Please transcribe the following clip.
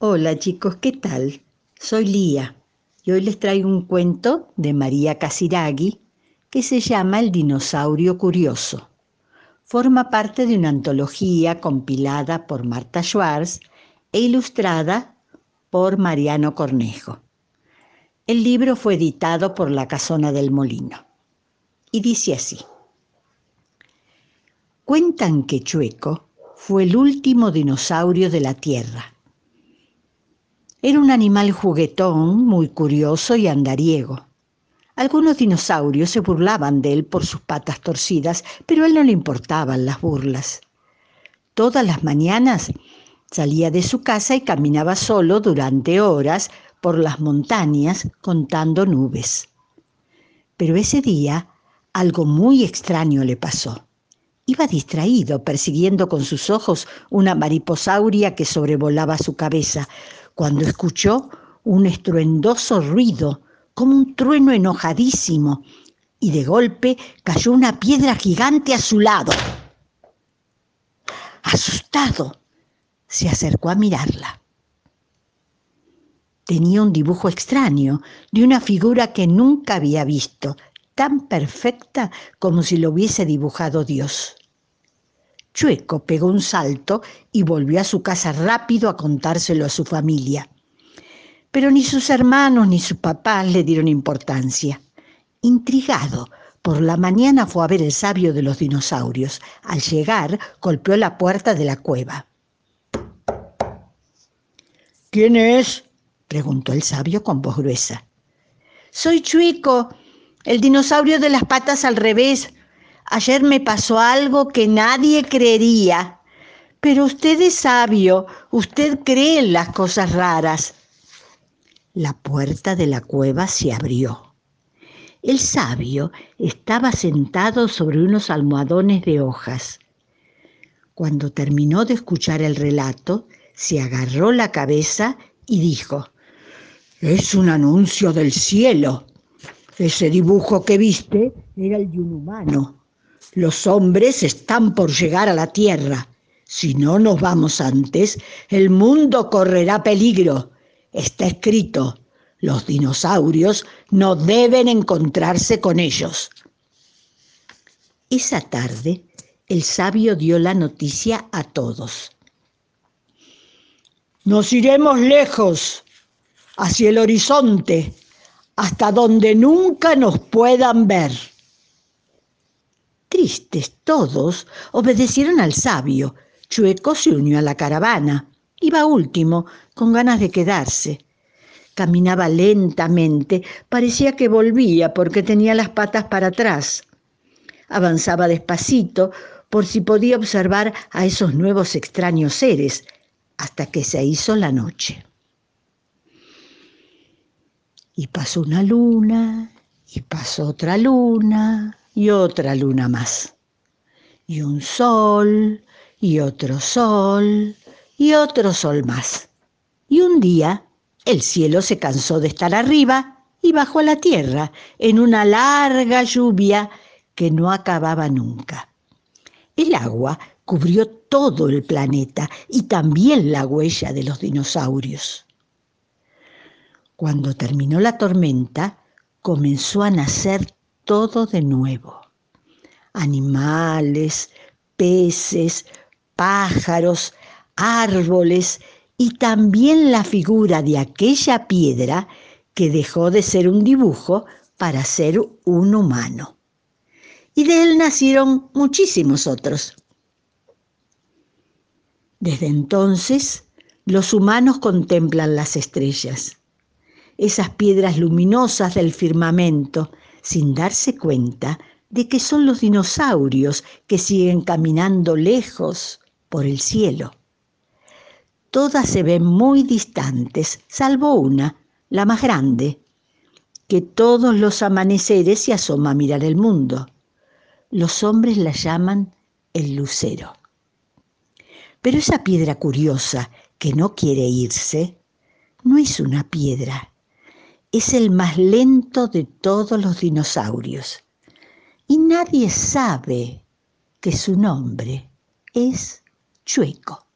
Hola chicos, ¿qué tal? Soy Lía y hoy les traigo un cuento de María Casiraghi que se llama El dinosaurio curioso. Forma parte de una antología compilada por Marta Schwartz e ilustrada por Mariano Cornejo. El libro fue editado por La Casona del Molino y dice así. Cuentan que Chueco fue el último dinosaurio de la Tierra era un animal juguetón, muy curioso y andariego. Algunos dinosaurios se burlaban de él por sus patas torcidas, pero a él no le importaban las burlas. Todas las mañanas salía de su casa y caminaba solo durante horas por las montañas contando nubes. Pero ese día algo muy extraño le pasó. Iba distraído persiguiendo con sus ojos una mariposauria que sobrevolaba su cabeza, cuando escuchó un estruendoso ruido, como un trueno enojadísimo, y de golpe cayó una piedra gigante a su lado. Asustado, se acercó a mirarla. Tenía un dibujo extraño de una figura que nunca había visto, tan perfecta como si lo hubiese dibujado Dios. Chueco pegó un salto y volvió a su casa rápido a contárselo a su familia. Pero ni sus hermanos ni sus papás le dieron importancia. Intrigado, por la mañana fue a ver el sabio de los dinosaurios. Al llegar, golpeó la puerta de la cueva. ¿Quién es? preguntó el sabio con voz gruesa. Soy Chueco, el dinosaurio de las patas al revés, Ayer me pasó algo que nadie creería. Pero usted es sabio, usted cree en las cosas raras. La puerta de la cueva se abrió. El sabio estaba sentado sobre unos almohadones de hojas. Cuando terminó de escuchar el relato, se agarró la cabeza y dijo, Es un anuncio del cielo. Ese dibujo que viste era el de un humano. Los hombres están por llegar a la Tierra. Si no nos vamos antes, el mundo correrá peligro. Está escrito, los dinosaurios no deben encontrarse con ellos. Esa tarde, el sabio dio la noticia a todos. Nos iremos lejos, hacia el horizonte, hasta donde nunca nos puedan ver. Tristes todos obedecieron al sabio. Chueco se unió a la caravana. Iba último, con ganas de quedarse. Caminaba lentamente, parecía que volvía porque tenía las patas para atrás. Avanzaba despacito por si podía observar a esos nuevos extraños seres, hasta que se hizo la noche. Y pasó una luna, y pasó otra luna, y otra luna más. Y un sol, y otro sol, y otro sol más. Y un día el cielo se cansó de estar arriba y bajó a la tierra en una larga lluvia que no acababa nunca. El agua cubrió todo el planeta y también la huella de los dinosaurios. Cuando terminó la tormenta, comenzó a nacer todo de nuevo. Animales, peces, pájaros, árboles y también la figura de aquella piedra que dejó de ser un dibujo para ser un humano. Y de él nacieron muchísimos otros. Desde entonces, los humanos contemplan las estrellas, esas piedras luminosas del firmamento sin darse cuenta de que son los dinosaurios que siguen caminando lejos por el cielo. Todas se ven muy distantes, salvo una, la más grande, que todos los amaneceres se asoma a mirar el mundo. Los hombres la llaman el lucero. Pero esa piedra curiosa que no quiere irse, no es una piedra, es el más lento de todos los dinosaurios. Y nadie sabe que su nombre es Chueco.